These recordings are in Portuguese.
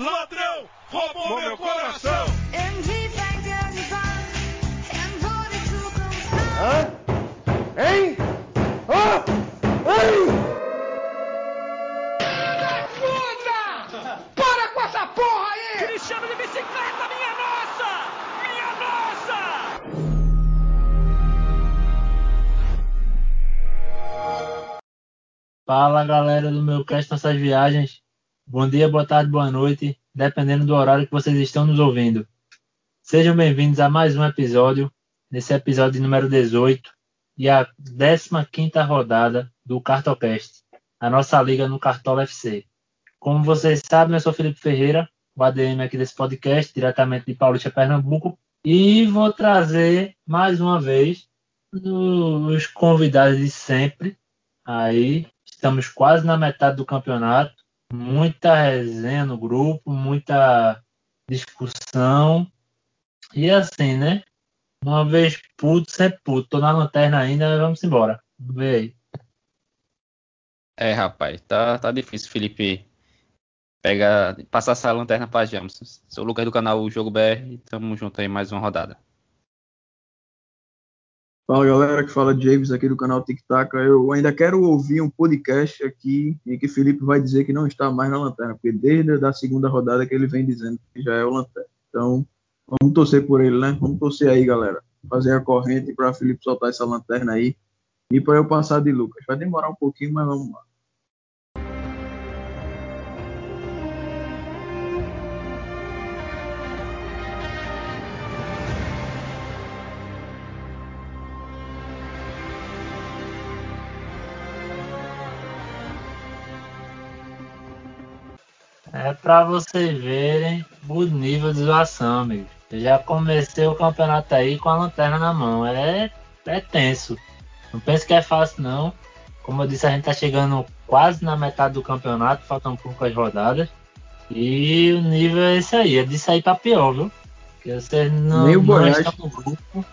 ladrão, roubou meu coração. Hã? Hein? Hã? Hein? Para com essa porra aí! Cristiano de bicicleta, minha nossa! Minha nossa! Fala galera do meu cast Nossas Viagens. Bom dia, boa tarde, boa noite, dependendo do horário que vocês estão nos ouvindo. Sejam bem-vindos a mais um episódio, nesse episódio número 18 e a 15 rodada do Cartocast, a nossa liga no Cartola FC. Como vocês sabem, eu sou Felipe Ferreira, o ADM aqui desse podcast, diretamente de Paulista, Pernambuco, e vou trazer mais uma vez os convidados de sempre aí Estamos quase na metade do campeonato. Muita resenha no grupo, muita discussão. E assim, né? Uma vez puto, sempre puto. Tô na lanterna ainda, vamos embora. Ver aí. É, rapaz, tá, tá difícil, Felipe. Pega, passar essa lanterna pra James. O Lucas do canal Jogo BR. Tamo junto aí mais uma rodada. Fala galera, que fala James aqui do canal Tic Tac. Eu ainda quero ouvir um podcast aqui em que Felipe vai dizer que não está mais na lanterna, porque desde a segunda rodada que ele vem dizendo que já é o lanterna. Então, vamos torcer por ele, né? Vamos torcer aí, galera. Fazer a corrente para Felipe soltar essa lanterna aí e para eu passar de Lucas. Vai demorar um pouquinho, mas vamos lá. É pra vocês verem o nível de zoação, amigo. Eu já comecei o campeonato aí com a lanterna na mão. É, é tenso. Não pense que é fácil, não. Como eu disse, a gente tá chegando quase na metade do campeonato, faltam poucas rodadas. E o nível é esse aí, é disso aí pra pior, viu? Porque vocês não, Nem o Goiás. no grupo.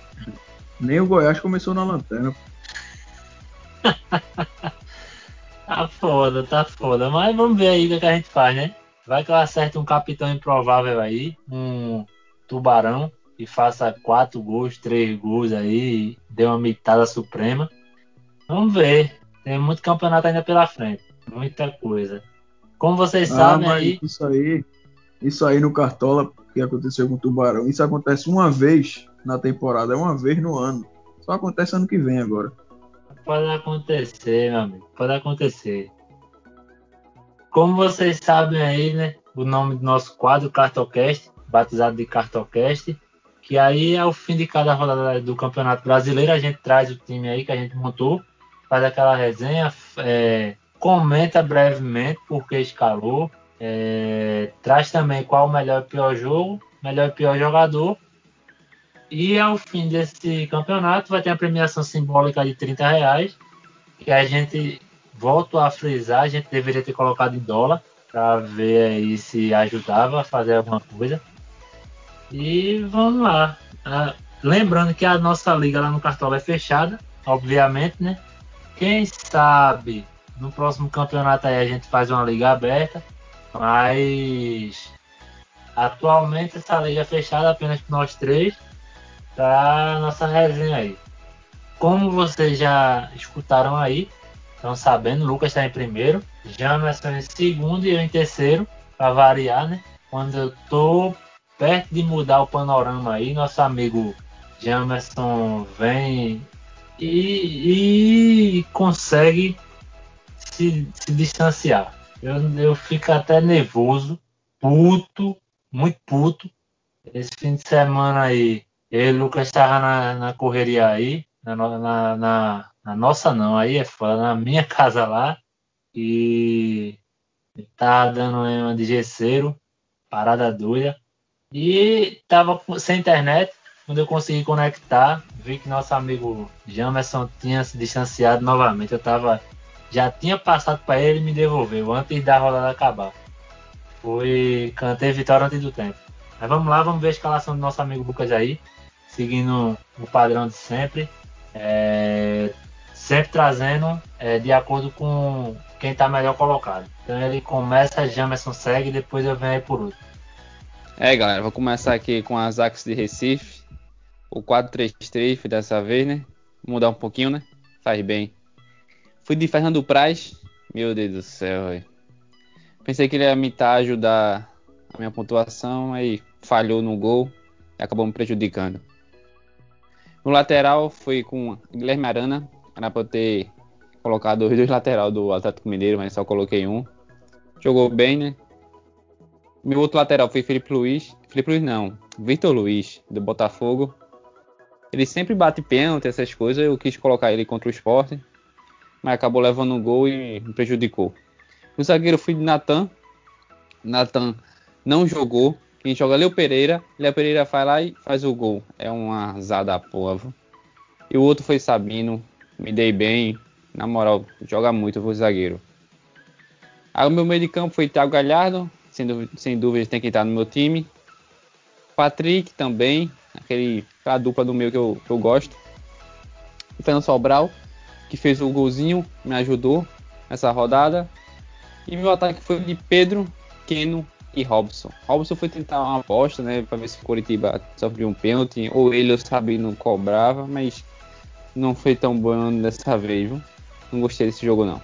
Nem o Goiás começou na lanterna. Tá foda, tá foda. Mas vamos ver aí o que a gente faz, né? Vai que eu acerte um capitão improvável aí, um tubarão, e faça quatro gols, três gols aí, dê uma mitada suprema. Vamos ver. Tem muito campeonato ainda pela frente. Muita coisa. Como vocês Ah, sabem aí. isso aí, isso aí no Cartola, que aconteceu com o Tubarão, isso acontece uma vez na temporada, é uma vez no ano. Só acontece ano que vem agora. Pode acontecer, meu amigo. Pode acontecer. Como vocês sabem aí, né? O nome do nosso quadro, Cartocast, batizado de Cartocast, que aí ao fim de cada rodada do Campeonato Brasileiro a gente traz o time aí que a gente montou, faz aquela resenha, é, comenta brevemente porque escalou, é, traz também qual o melhor e pior jogo, melhor e pior jogador. E ao fim desse campeonato vai ter a premiação simbólica de 30 reais, que a gente volto a frisar, a gente deveria ter colocado em dólar para ver aí se ajudava a fazer alguma coisa. E vamos lá. Ah, lembrando que a nossa liga lá no Cartola é fechada, obviamente, né? Quem sabe no próximo campeonato aí a gente faz uma liga aberta, mas atualmente essa liga é fechada apenas com nós três para nossa resenha aí. Como vocês já escutaram aí, estão sabendo, Lucas está em primeiro, Jamerson em segundo e eu em terceiro, para variar, né? Quando eu tô perto de mudar o panorama aí, nosso amigo Jamerson vem e, e consegue se, se distanciar. Eu, eu fico até nervoso, puto, muito puto. Esse fim de semana aí, eu e o Lucas estavam na, na correria aí, na, na, na, na nossa não, aí é foda, na minha casa lá. E tá dando uma de gesseiro, parada doida. E tava sem internet, quando eu consegui conectar, vi que nosso amigo Jamerson tinha se distanciado novamente. Eu tava. Já tinha passado para ele e me devolveu antes da rodada acabar. Foi. Cantei vitória antes do tempo. Mas vamos lá, vamos ver a escalação do nosso amigo Lucas aí. Seguindo o padrão de sempre. É, sempre trazendo é, de acordo com quem tá melhor colocado. Então ele começa, Jamerson segue, depois eu venho aí por último. É, galera, vou começar aqui com as Axe de Recife. O 4-3-3 foi dessa vez, né? Vou mudar um pouquinho, né? Faz bem. Fui de Fernando Praz. Meu Deus do céu, véio. Pensei que ele ia me ajudar a minha pontuação, aí falhou no gol e acabou me prejudicando. No lateral foi com Guilherme Arana. Era pra eu ter colocado os dois lateral do Atlético Mineiro, mas só coloquei um. Jogou bem, né? Meu outro lateral foi Felipe Luiz. Felipe Luiz não, Vitor Luiz, do Botafogo. Ele sempre bate pênalti, essas coisas. Eu quis colocar ele contra o esporte, mas acabou levando um gol e me prejudicou. No zagueiro fui de Natan. Natan não jogou. Quem joga é Léo Pereira. Léo Pereira vai lá e faz o gol. É uma azar da porra. E o outro foi Sabino. Me dei bem. Na moral, joga muito, o zagueiro. Aí o meu meio de campo foi Thiago Galhardo. Sem, dúvida, sem dúvida tem que estar no meu time. Patrick também. Aquele, aquela dupla do meu que eu, que eu gosto. O Fernando Sobral, que fez o golzinho, me ajudou nessa rodada. E meu ataque foi de Pedro, Keno e Robson. Robson foi tentar uma aposta, né, para ver se o Coritiba sofreu um pênalti, ou ele ou Sabino cobrava, mas não foi tão bom dessa vez, viu? Não gostei desse jogo não.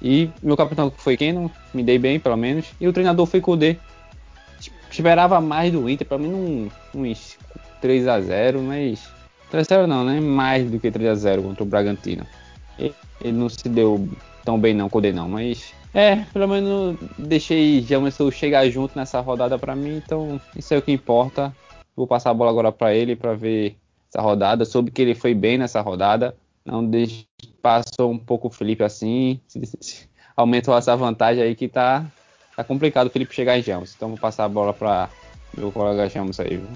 E meu capitão foi Kenon, me dei bem pelo menos, e o treinador foi Kudê. Esperava mais do Inter, pelo menos um, uns 3 a 0, mas 3 a 0 não, né? Mais do que 3 a 0 contra o Bragantino. Ele não se deu tão bem não, Kudê não, mas é, pelo menos deixei Jamerson chegar junto nessa rodada para mim, então isso é o que importa. Vou passar a bola agora para ele para ver essa rodada. Soube que ele foi bem nessa rodada. Não deixe, passou um pouco o Felipe assim. Aumentou essa vantagem aí que tá, tá complicado o Felipe chegar em Jamos. Então vou passar a bola para meu colega Jamos aí. Viu?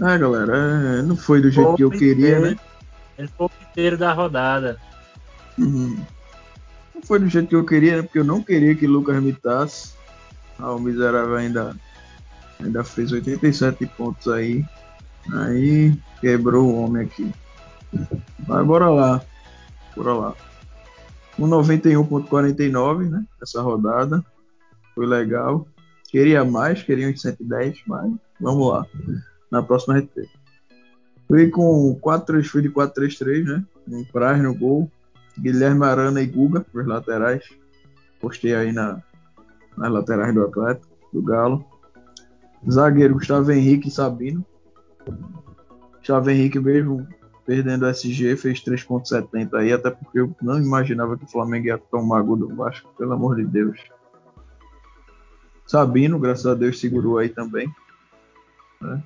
É, galera, é, não foi do jeito que eu queria, né? Ele foi o inteiro da rodada. Uhum. Não foi do jeito que eu queria, né? Porque eu não queria que Lucas imitasse. Ah, o miserável ainda, ainda fez 87 pontos aí. Aí quebrou o homem aqui. Mas bora lá. Bora lá. Um 91.49, né? Essa rodada. Foi legal. Queria mais, queria uns 110, mas vamos lá. Na próxima RT. Fui com 4 fui de 4-3-3, né? Um Praz no gol. Guilherme Arana e Guga, os laterais. Postei aí na, nas laterais do Atlético, do Galo. Zagueiro Gustavo Henrique e Sabino. Gustavo Henrique mesmo perdendo o SG, fez 3.70 aí, até porque eu não imaginava que o Flamengo ia tomar gol do Vasco, pelo amor de Deus. Sabino, graças a Deus, segurou aí também. Né?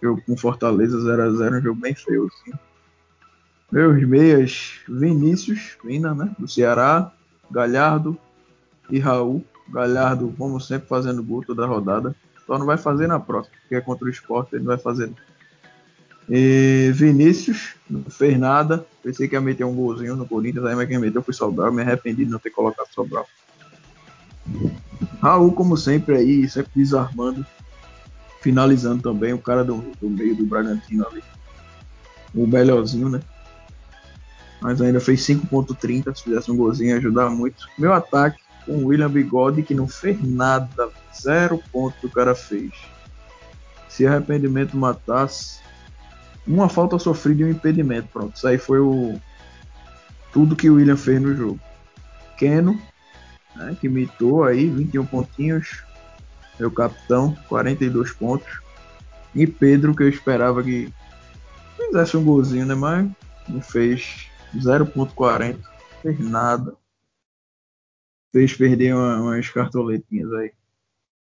Eu com Fortaleza 0x0, um jogo bem feio, assim. Meus meias, Vinícius, Vina, né? Do Ceará, Galhardo e Raul. Galhardo, como sempre, fazendo gol toda rodada. Só não vai fazer na próxima, porque é contra o esporte, ele não vai fazer. E Vinícius, não fez nada. Pensei que ia meter um golzinho no Corinthians, aí mas quem meteu foi Sobral. Me arrependi de não ter colocado Sobral. Raul, como sempre, aí, sempre desarmando. Finalizando também, o cara do, do meio do Bragantino ali. O melhorzinho, né? mas ainda fez 5.30, se fizesse um golzinho ia ajudar muito. Meu ataque com o William Bigode, que não fez nada, zero ponto que o cara fez. Se arrependimento matasse, uma falta sofrida e um impedimento, pronto. Isso aí foi o tudo que o William fez no jogo. Keno, né, que mitou aí, 21 pontinhos. Meu capitão, 42 pontos. E Pedro, que eu esperava que fizesse um golzinho, né? Mas não fez 0.40. Fez nada. Fez perder uma, umas cartoletinhas aí.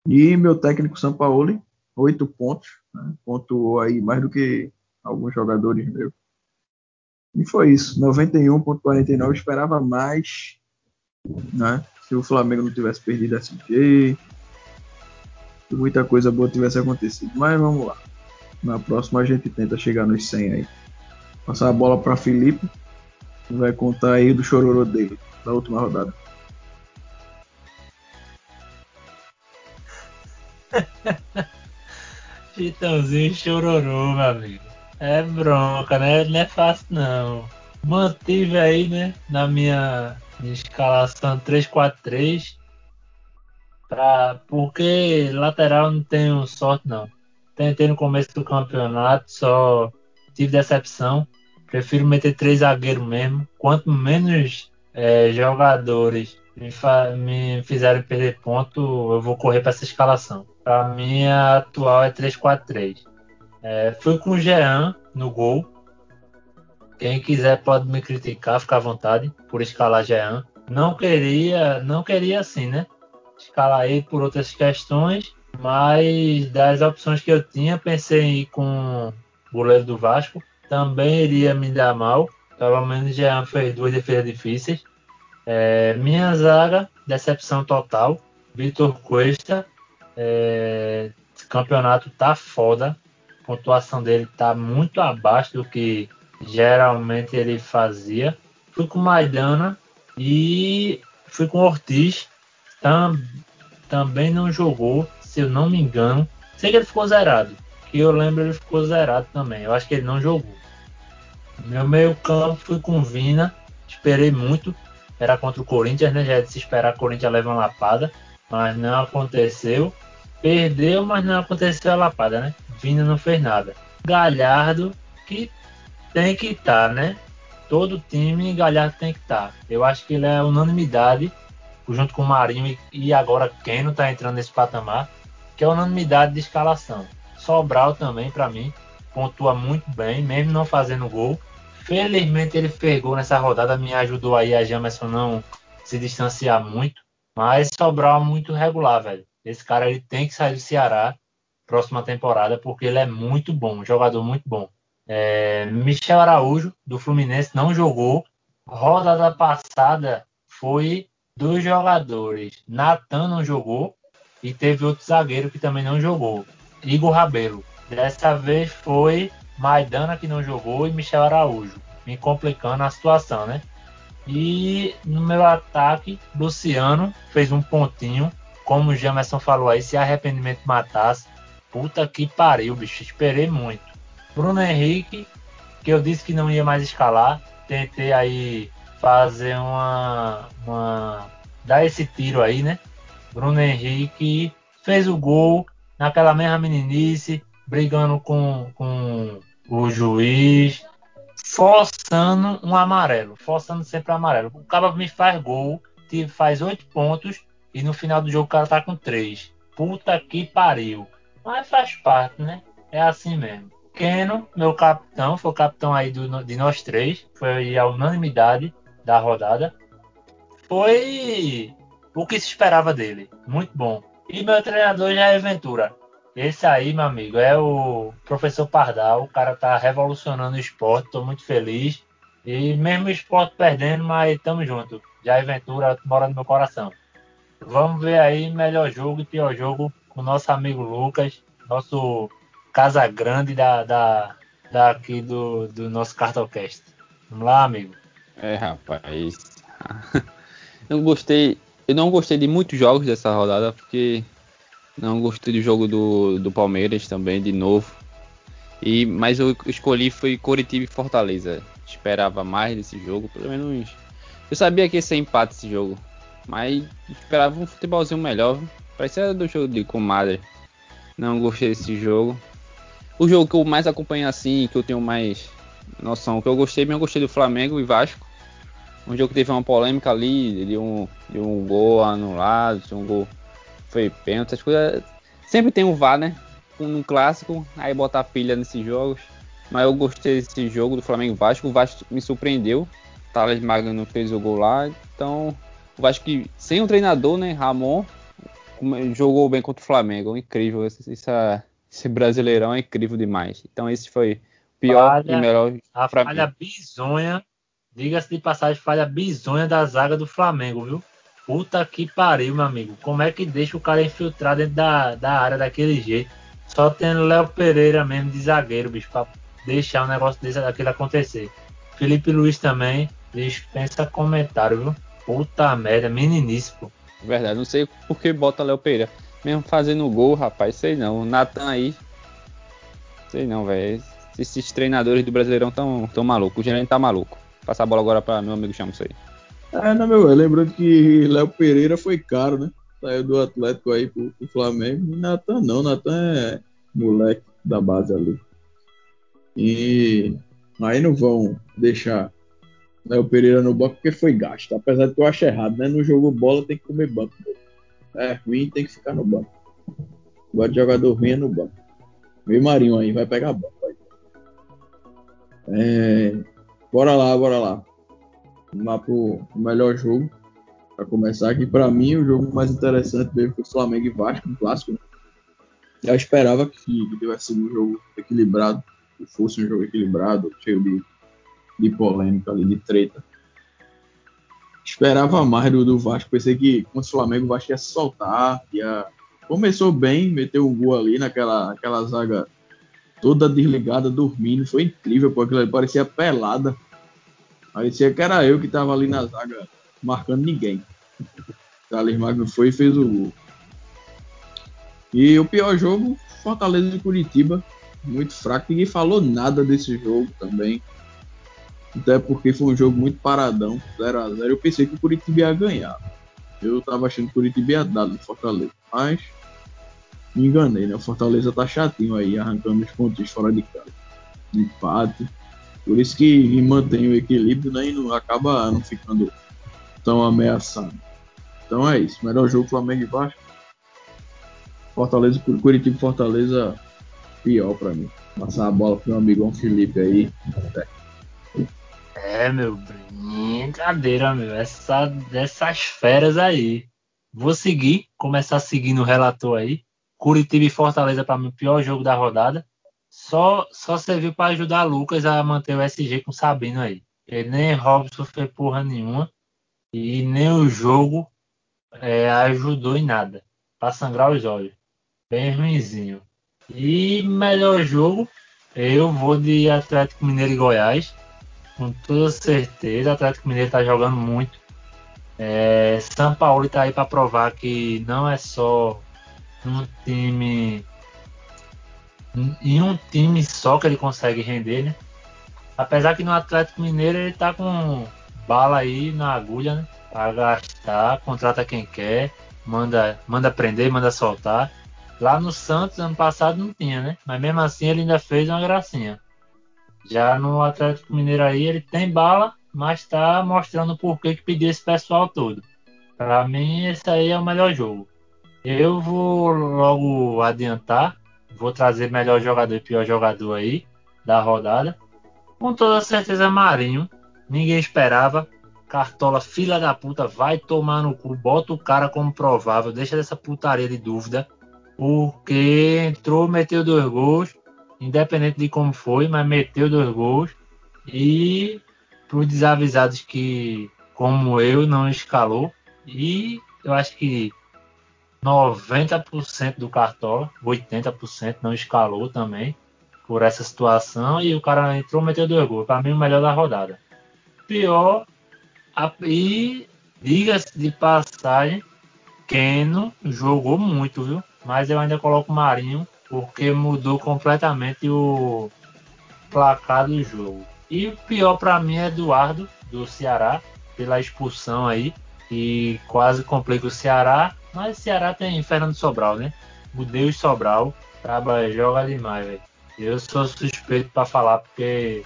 E meu técnico Sampaoli, 8 pontos. Né? Pontuou aí mais do que alguns jogadores meus. E foi isso. 91.49. Esperava mais. Né? Se o Flamengo não tivesse perdido SG. Se muita coisa boa tivesse acontecido. Mas vamos lá. Na próxima a gente tenta chegar nos 100 aí. Passar a bola para Felipe vai contar aí do chororô dele, da última rodada. Chitãozinho chororô, meu amigo. É bronca, né? Não é fácil não. mantive aí, né, na minha, escalação 3-4-3. Pra, porque lateral não tenho sorte, não. Tentei no começo do campeonato, só tive decepção. Prefiro meter três zagueiros mesmo. Quanto menos é, jogadores me, me fizerem perder ponto, eu vou correr para essa escalação. A atual é 3-4-3. É, fui com o Jean no gol. Quem quiser pode me criticar, fica à vontade por escalar Jean. Não queria, não queria assim, né? Escalar ele por outras questões, mas das opções que eu tinha, pensei em ir com o goleiro do Vasco. Também iria me dar mal. Pelo menos Jean fez duas defesas difíceis. É, minha zaga, decepção total. Vitor Cuesta. É, esse campeonato tá foda. A pontuação dele tá muito abaixo do que geralmente ele fazia. Fui com Maidana e fui com Ortiz. Tam, também não jogou, se eu não me engano. Sei que ele ficou zerado. Que eu lembro ele ficou zerado também. Eu acho que ele não jogou. Meu meio campo fui com Vina. Esperei muito era contra o Corinthians, né? Já é de se esperar o Corinthians levar uma lapada, mas não aconteceu. Perdeu, mas não aconteceu a lapada, né? Vina não fez nada. Galhardo, que tem que estar, tá, né? Todo time Galhardo tem que estar. Tá. Eu acho que ele é unanimidade, junto com o Marinho e agora quem não está entrando nesse patamar, que é unanimidade de escalação. Sobral também, para mim, pontua muito bem, mesmo não fazendo gol. Felizmente ele pegou nessa rodada, me ajudou aí a Jamerson não se distanciar muito. Mas Sobral muito regular, velho. Esse cara ele tem que sair do Ceará próxima temporada, porque ele é muito bom, um jogador muito bom. É, Michel Araújo, do Fluminense, não jogou. Rodada passada foi dos jogadores. Natan não jogou e teve outro zagueiro que também não jogou. Igor Rabelo. Dessa vez foi Maidana que não jogou e Michel Araújo, me complicando a situação, né? E no meu ataque, Luciano fez um pontinho, como o Jamerson falou aí, se arrependimento matasse, puta que pariu, bicho, esperei muito. Bruno Henrique, que eu disse que não ia mais escalar, tentei aí fazer uma, uma dar esse tiro aí, né? Bruno Henrique fez o gol naquela mesma meninice, brigando com, com o juiz forçando um amarelo, forçando sempre amarelo. O cara me faz gol, faz oito pontos e no final do jogo o cara tá com três. Puta que pariu. Mas faz parte, né? É assim mesmo. Keno, meu capitão, foi o capitão aí do, de nós três, foi a unanimidade da rodada. Foi o que se esperava dele. Muito bom. E meu treinador já é Ventura. Esse aí, meu amigo, é o professor Pardal. O cara tá revolucionando o esporte. Tô muito feliz. E mesmo o esporte perdendo, mas tamo junto. Já Ventura mora no meu coração. Vamos ver aí melhor jogo e pior jogo com o nosso amigo Lucas, nosso casa grande da, da, daqui do, do nosso Cartocast. Vamos lá, amigo. É, rapaz. Eu gostei. Eu não gostei de muitos jogos dessa rodada, porque não gostei do jogo do, do Palmeiras também, de novo. E, mas eu escolhi foi Coritiba e Fortaleza. Esperava mais desse jogo, pelo menos. Eu sabia que ia ser empate esse jogo. Mas esperava um futebolzinho melhor. Parecia do jogo de comadre. Não gostei desse jogo. O jogo que eu mais acompanho assim, que eu tenho mais noção, que eu gostei, mas eu gostei do Flamengo e Vasco. Um jogo que teve uma polêmica ali, de um, de um gol anulado, de um gol foi pênalti, essas coisas. Sempre tem um VAR, né? Um clássico, aí bota a pilha nesses jogos. Mas eu gostei desse jogo do Flamengo Vasco. O Vasco me surpreendeu. Thales Magno fez o gol lá. Então, o Vasco que sem um treinador, né? Ramon jogou bem contra o Flamengo. Incrível. Esse, esse brasileirão é incrível demais. Então, esse foi o pior falha, e melhor. A falha mim. bizonha. Diga-se de passagem, falha bizonha da zaga do Flamengo, viu? Puta que pariu, meu amigo. Como é que deixa o cara infiltrar dentro da, da área daquele jeito? Só tendo Léo Pereira mesmo de zagueiro, bicho, pra deixar um negócio desse daquele acontecer. Felipe Luiz também dispensa comentário, viu? Puta merda, meninice, pô. Verdade, não sei por que bota Léo Pereira. Mesmo fazendo gol, rapaz, sei não. O Natan aí. Sei não, velho. Esses treinadores do Brasileirão tão, tão malucos. O gerente tá maluco. Passar a bola agora para meu amigo Chamo isso aí. É, né, meu? Lembrando que Léo Pereira foi caro, né? Saiu do Atlético aí pro, pro Flamengo. Natan não, Natan é moleque da base ali. E aí não vão deixar Léo Pereira no banco porque foi gasto. Apesar de que eu acho errado, né? No jogo bola tem que comer banco. É ruim, tem que ficar no banco. Agora de jogador ruim é no banco. Vem Marinho aí, vai pegar banco. É, bora lá, bora lá. Vamos lá pro melhor jogo. Para começar aqui, para mim, o jogo mais interessante mesmo foi o Flamengo e Vasco, um clássico. Né? Eu esperava que, que tivesse um jogo equilibrado, que fosse um jogo equilibrado, cheio de, de polêmica ali, de treta. Esperava mais do, do Vasco, pensei que contra o Flamengo o Vasco ia soltar, ia... começou bem, meteu um gol ali naquela aquela zaga toda desligada, dormindo, foi incrível, porque ele parecia pelada. Parecia que era eu que estava ali na zaga marcando ninguém. Thales Magno foi e fez o gol. E o pior jogo, Fortaleza e Curitiba, muito fraco. Ninguém falou nada desse jogo também. Até porque foi um jogo muito paradão, 0x0. Eu pensei que o Curitiba ia ganhar. Eu tava achando que o Curitiba ia dar no Fortaleza. Mas me enganei, né? O Fortaleza tá chatinho aí, arrancando os pontos fora de casa. Empate. Por isso que mantém o equilíbrio né? e não acaba não ficando tão ameaçado. Então é isso. Melhor jogo Flamengo e Vasco. Fortaleza, Curitiba Fortaleza, pior para mim. Passar a bola pro meu amigão Felipe aí. É, meu, brincadeira, meu. Essa, dessas feras aí. Vou seguir, começar seguindo o relator aí. Curitiba e Fortaleza para mim o pior jogo da rodada. Só, só serviu para ajudar Lucas a manter o SG com Sabino aí. Ele nem Robson fez porra nenhuma. E nem o jogo é, ajudou em nada. Para sangrar os olhos bem ruimzinho. E melhor jogo, eu vou de Atlético Mineiro e Goiás. Com toda certeza, Atlético Mineiro está jogando muito. É, São Paulo está aí para provar que não é só um time. Em um time só que ele consegue render, né? Apesar que no Atlético Mineiro ele tá com bala aí na agulha, né? Para gastar, contrata quem quer, manda, manda prender, manda soltar. Lá no Santos, ano passado, não tinha, né? Mas mesmo assim ele ainda fez uma gracinha. Já no Atlético Mineiro aí, ele tem bala, mas tá mostrando por que pediu esse pessoal todo. Para mim, esse aí é o melhor jogo. Eu vou logo adiantar, vou trazer melhor jogador e pior jogador aí da rodada. Com toda certeza, Marinho. Ninguém esperava. Cartola, filha da puta, vai tomar no cu, bota o cara como provável, deixa dessa putaria de dúvida porque entrou, meteu dois gols, independente de como foi, mas meteu dois gols. E para os desavisados que, como eu, não escalou. E eu acho que 90% do Cartola, 80% não escalou também por essa situação. E o cara entrou, meteu dois gols. Para mim, o melhor da rodada. Pior, a, e diga-se de passagem, Keno jogou muito, viu? mas eu ainda coloco o Marinho porque mudou completamente o placar do jogo. E o pior para mim é Eduardo do Ceará pela expulsão aí que quase complica o Ceará, mas Ceará tem Fernando Sobral, né? O Deus Sobral traba, joga demais, velho. Eu sou suspeito para falar porque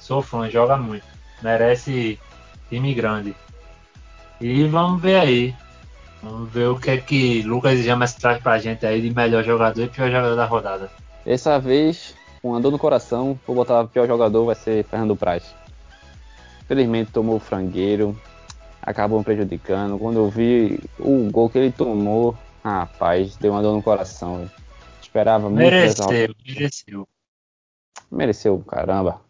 sou fã, joga muito, merece time grande. E vamos ver aí Vamos ver o que é que Lucas Jamas traz pra gente aí de melhor jogador e pior jogador da rodada. Dessa vez, com a dor no coração, vou botar o pior jogador, vai ser Fernando Praz. Infelizmente tomou o frangueiro, acabou prejudicando. Quando eu vi o gol que ele tomou, rapaz, deu uma dor no coração. Véio. Esperava muito. Mereceu, mereceu. Mereceu, caramba.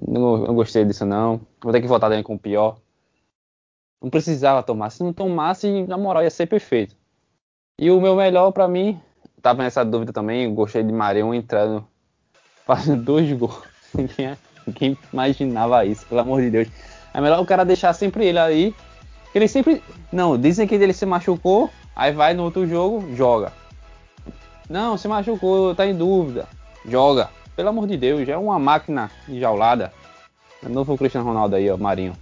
Não, não, gostei disso não. Vou ter que votar também com o pior. Não precisava tomar. Se não tomasse, na moral, ia ser perfeito. E o meu melhor para mim, tava nessa dúvida também, gostei de Marinho entrando, fazendo dois gols. Ninguém, ninguém imaginava isso, pelo amor de Deus. É melhor o cara deixar sempre ele aí. Ele sempre. Não, dizem que ele se machucou, aí vai no outro jogo, joga. Não, se machucou, tá em dúvida. Joga. Pelo amor de Deus, já é uma máquina enjaulada. É novo Cristiano Ronaldo aí, ó, Marinho.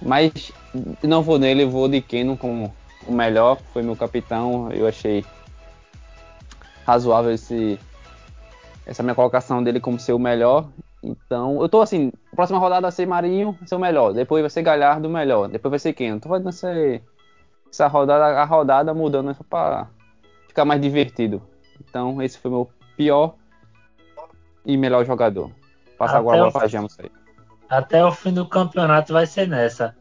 Mas não vou nele, vou de Keno como o melhor. Foi meu capitão. Eu achei razoável esse, essa minha colocação dele como ser o melhor. Então, eu tô assim, próxima rodada vai ser Marinho, ser o melhor. Depois vai ser Galhardo, o melhor. Depois vai ser Keno. Tô fazendo essa, essa rodada, a rodada mudando só pra ficar mais divertido. Então, esse foi meu pior e melhor jogador. Passa agora o- para Jamos aí. Até o fim do campeonato vai ser nessa.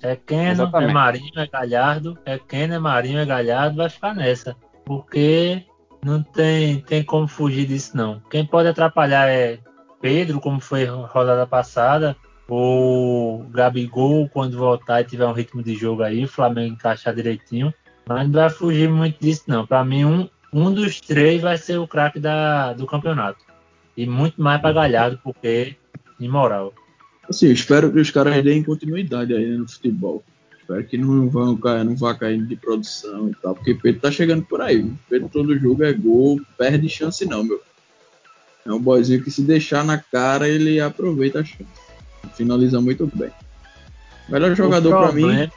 É Keno, é Exatamente. Marinho, é Galhardo. É Keno, é Marinho, é Galhardo. Vai ficar nessa. Porque não tem, tem como fugir disso, não. Quem pode atrapalhar é Pedro, como foi rodada passada. Ou Gabigol, quando voltar e tiver um ritmo de jogo aí. O Flamengo encaixar direitinho. Mas não vai fugir muito disso, não. Para mim, um, um dos três vai ser o craque do campeonato. E muito mais para Galhardo, porque imoral. Assim, espero que os caras deem continuidade aí né, no futebol. Espero que não vão cair, não vá cair de produção e tal, porque Pedro tá chegando por aí. Pedro todo jogo é gol, perde chance não, meu. É um boyzinho que se deixar na cara, ele aproveita a chance. Finaliza muito bem. Melhor jogador o pra mim, problema,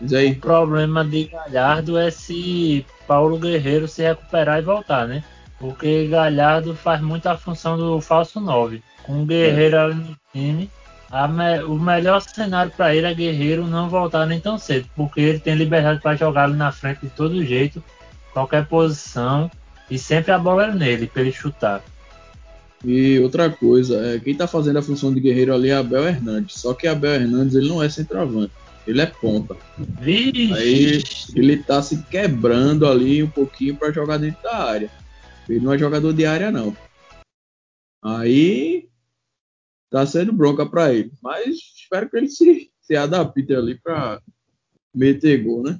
diz aí. O problema de Galhardo é se Paulo Guerreiro se recuperar e voltar, né? Porque Galhardo faz muito a função do falso 9. Com o Guerreiro ali no time, me- o melhor cenário para ele é Guerreiro não voltar nem tão cedo, porque ele tem liberdade para jogar ali na frente de todo jeito, qualquer posição, e sempre a bola é nele para ele chutar. E outra coisa, é, quem tá fazendo a função de guerreiro ali é Abel Hernandes. Só que Abel Hernandes ele não é centroavante, ele é ponta. Vixe! Aí ele tá se quebrando ali um pouquinho para jogar dentro da área. Ele não é jogador de área, não. Aí tá sendo bronca para ele. Mas espero que ele se, se adapte ali para meter gol, né?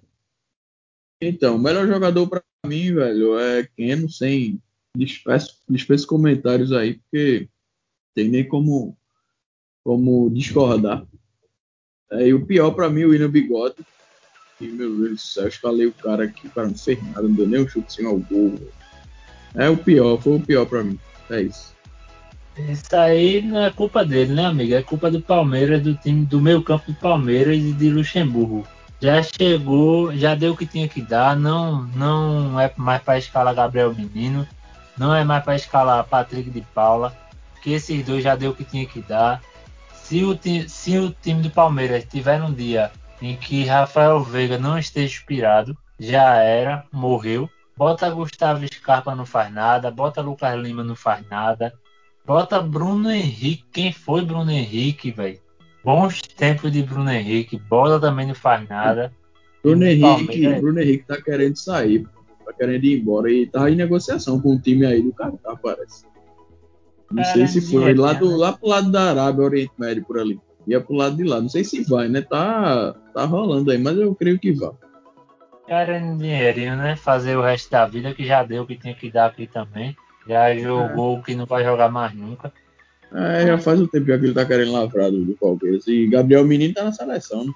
Então, o melhor jogador para mim, velho, é Keno, sem dispensa, dispensa comentários aí, porque tem nem como, como discordar. É, e o pior para mim, o William Bigode. E, meu Deus do céu, escalei o cara aqui, o cara não fez nada, não deu nem um chutezinho ao gol. É o pior, foi o pior pra mim. É isso. Isso aí não é culpa dele, né, amigo? É culpa do Palmeiras, do time do meio campo do Palmeiras e de Luxemburgo. Já chegou, já deu o que tinha que dar, não, não é mais para escalar Gabriel Menino, não é mais para escalar Patrick de Paula, que esses dois já deu o que tinha que dar. Se o, ti- se o time do Palmeiras tiver um dia em que Rafael Veiga não esteja inspirado, já era, morreu. Bota Gustavo Scarpa não faz nada, bota Lucas Lima não faz nada, Bota Bruno Henrique. Quem foi Bruno Henrique, velho? Bons tempos de Bruno Henrique. Bola também não faz nada. Bruno Henrique, Palmeiras. Bruno Henrique tá querendo sair, tá querendo ir embora e tá em negociação com o time aí do Catar, parece. Não sei se foi Caramba, lá, do, né? lá pro lado da Arábia, Oriente Médio, por ali. Ia pro lado de lá. Não sei se vai, né? Tá, tá rolando aí, mas eu creio que vai. Querendo dinheirinho, né? Fazer o resto da vida que já deu o que tinha que dar aqui também. Já jogou o que não vai jogar mais nunca. É, já faz um tempo que ele tá querendo lavrar do, do Palmeiras. E Gabriel Menino tá na seleção, né?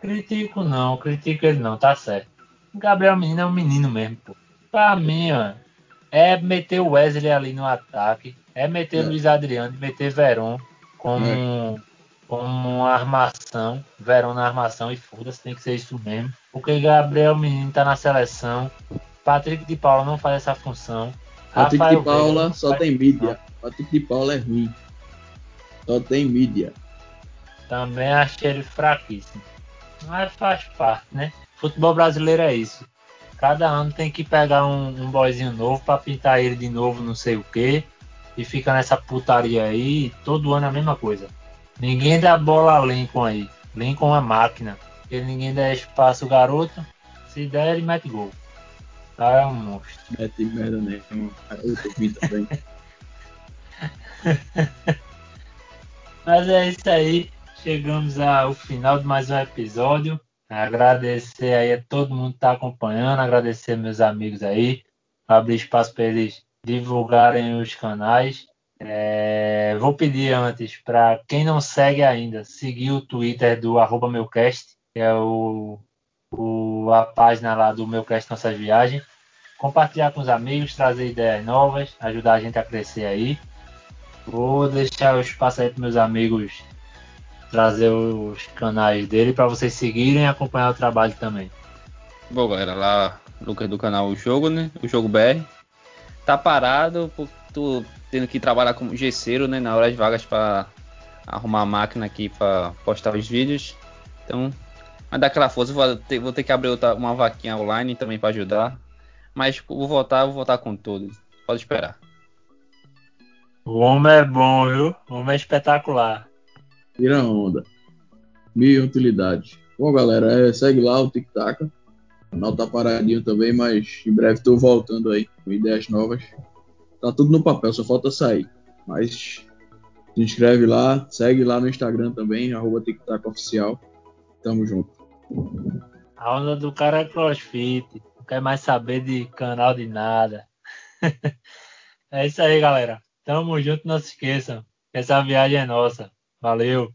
Critico não, critico ele não, tá certo. Gabriel Menino é um menino mesmo, pô. Pra mim, ó, é meter o Wesley ali no ataque, é meter É. Luiz Adriano, meter Veron como, como uma armação, Veron na armação e foda-se, tem que ser isso mesmo. Porque Gabriel Menino tá na seleção, Patrick de Paula não faz essa função. Patrick Rafael de Paula só tem mídia. Patrick de Paula é ruim. Só tem mídia. Também achei ele fraquíssimo. Mas faz parte, né? Futebol brasileiro é isso. Cada ano tem que pegar um, um boyzinho novo pra pintar ele de novo, não sei o que. E fica nessa putaria aí, todo ano é a mesma coisa. Ninguém dá bola a Lincoln aí. Lincoln é máquina. Porque ninguém dá espaço ao garoto. Se der, ele mete gol. Cara, é um monstro. Mete merda nenhuma. Eu também. Mas é isso aí. Chegamos ao final de mais um episódio. Agradecer aí a todo mundo que está acompanhando, agradecer meus amigos aí, abrir espaço para eles divulgarem os canais. É, vou pedir antes para quem não segue ainda, seguir o Twitter do meucast, que é o, o- a página lá do Meucast Nossas Viagens. Compartilhar com os amigos, trazer ideias novas, ajudar a gente a crescer aí. Vou deixar o espaço aí para meus amigos trazer os canais dele para vocês seguirem e acompanhar o trabalho também. Bom, galera, lá, Lucas do canal O Jogo, né? O Jogo BR. Tá parado por tu tendo que trabalhar como gesseiro, né? Na hora de vagas para arrumar a máquina aqui para postar os vídeos. Então, vai dar aquela força. Vou ter, vou ter que abrir outra, uma vaquinha online também para ajudar. Mas vou voltar, vou voltar com tudo. Pode esperar. O homem é bom, viu? O homem é espetacular. Tira onda. Mil utilidades. Bom, galera, é, segue lá o Tic Tac. O canal tá paradinho também, mas em breve tô voltando aí com ideias novas. Tá tudo no papel, só falta sair. Mas se inscreve lá, segue lá no Instagram também, arroba Tic Tac Oficial. Tamo junto. A onda do cara é crossfit. Não quer mais saber de canal de nada. é isso aí, galera. Tamo junto, não se esqueçam. Essa viagem é nossa. Valeu!